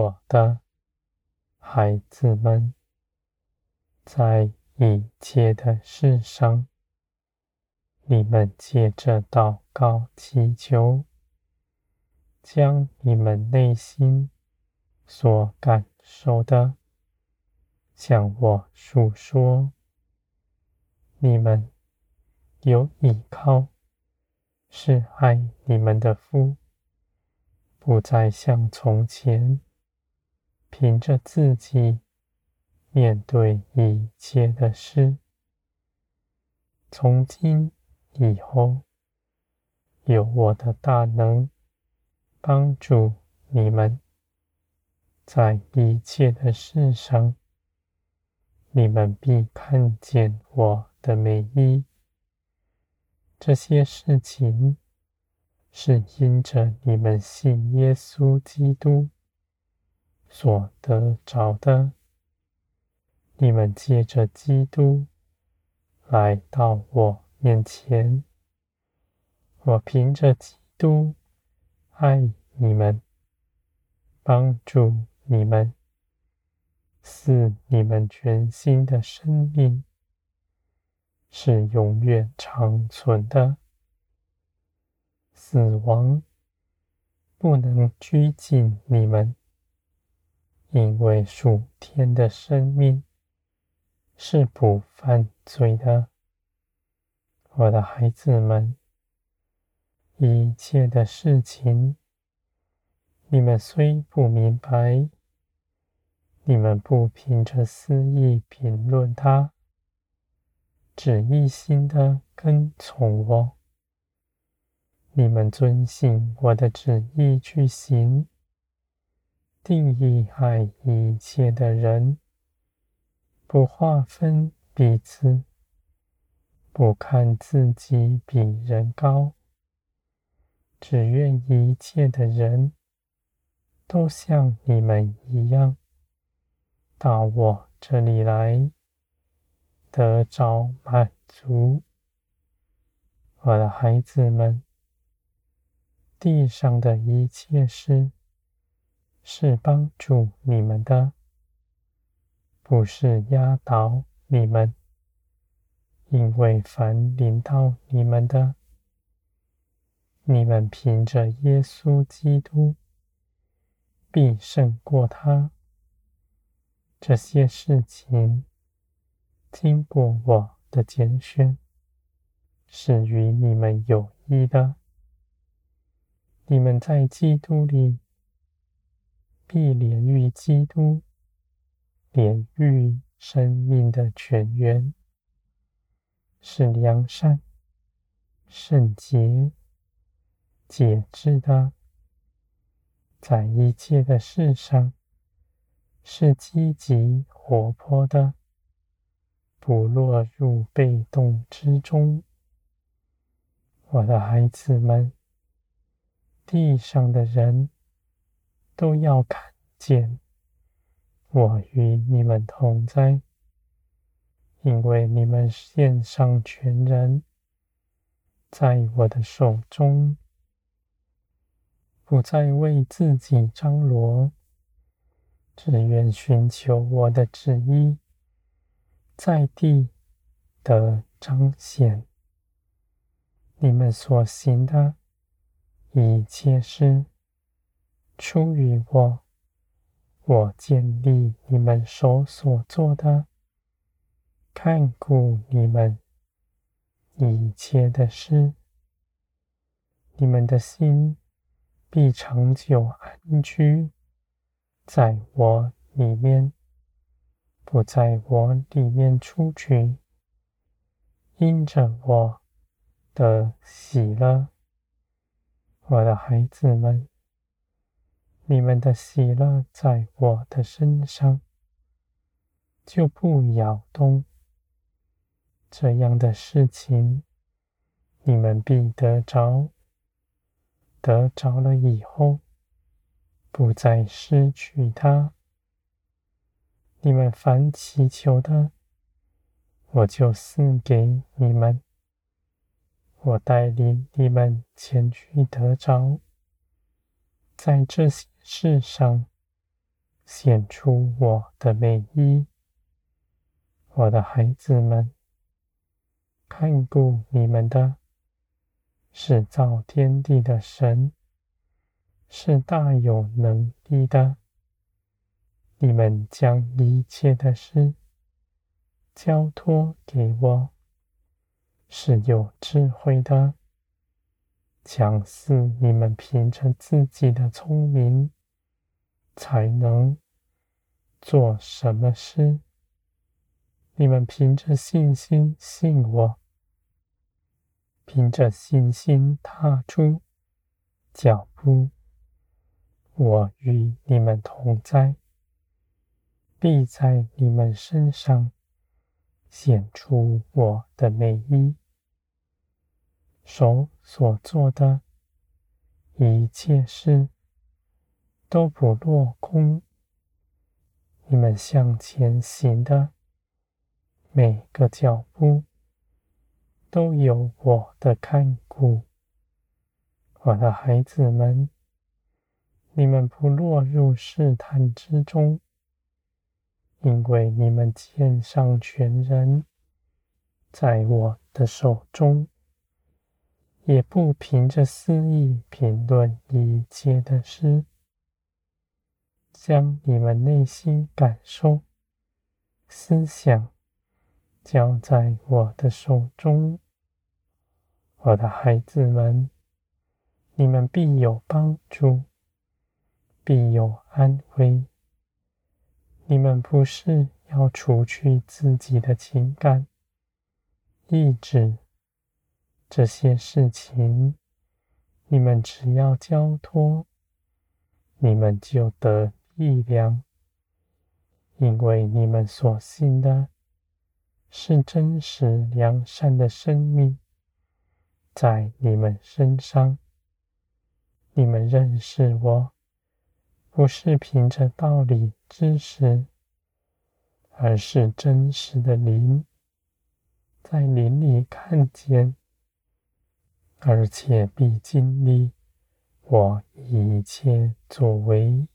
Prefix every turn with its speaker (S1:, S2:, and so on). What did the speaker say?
S1: 我的孩子们，在一切的事上，你们借着祷告祈求，将你们内心所感受的向我述说。你们有依靠，是爱你们的父，不再像从前。凭着自己面对一切的事，从今以后，有我的大能帮助你们，在一切的事上，你们必看见我的美意。这些事情是因着你们信耶稣基督。所得着的，你们借着基督来到我面前，我凭着基督爱你们，帮助你们，赐你们全新的生命，是永远长存的，死亡不能拘禁你们。因为属天的生命是不犯罪的，我的孩子们，一切的事情，你们虽不明白，你们不凭着私意评论他，只一心的跟从我，你们遵行我的旨意去行。定义爱一切的人，不划分彼此，不看自己比人高，只愿一切的人都像你们一样，到我这里来，得着满足。我的孩子们，地上的一切事。是帮助你们的，不是压倒你们。因为凡临到你们的，你们凭着耶稣基督，必胜过他。这些事情经过我的拣选，是与你们有益的。你们在基督里。必连于基督，连于生命的泉源，是良善、圣洁、节制的，在一切的事上是积极活泼的，不落入被动之中。我的孩子们，地上的人。都要看见我与你们同在，因为你们献上全人，在我的手中，不再为自己张罗，只愿寻求我的旨意，在地的彰显。你们所行的一切事。出于我，我建立你们手所做的，看顾你们一切的事，你们的心必长久安居在我里面，不在我里面出去，因着我的喜乐，我的孩子们。你们的喜乐在我的身上，就不摇动。这样的事情，你们必得着。得着了以后，不再失去它。你们凡祈求的，我就赐给你们。我带领你们前去得着。在这些。世上显出我的美意。我的孩子们，看顾你们的，是造天地的神，是大有能力的。你们将一切的事交托给我，是有智慧的。强似你们凭着自己的聪明才能做什么事，你们凭着信心信我，凭着信心踏出脚步，我与你们同在，必在你们身上显出我的美意。手所做的一切事都不落空。你们向前行的每个脚步都有我的看顾，我的孩子们，你们不落入试探之中，因为你们献上全人在我的手中。也不凭着私意评论一切的事，将你们内心感受、思想交在我的手中，我的孩子们，你们必有帮助，必有安慰。你们不是要除去自己的情感、意志。这些事情，你们只要交托，你们就得力量，因为你们所信的是真实良善的生命，在你们身上。你们认识我，不是凭着道理知识，而是真实的灵，在灵里看见。而且必经历我一切作为。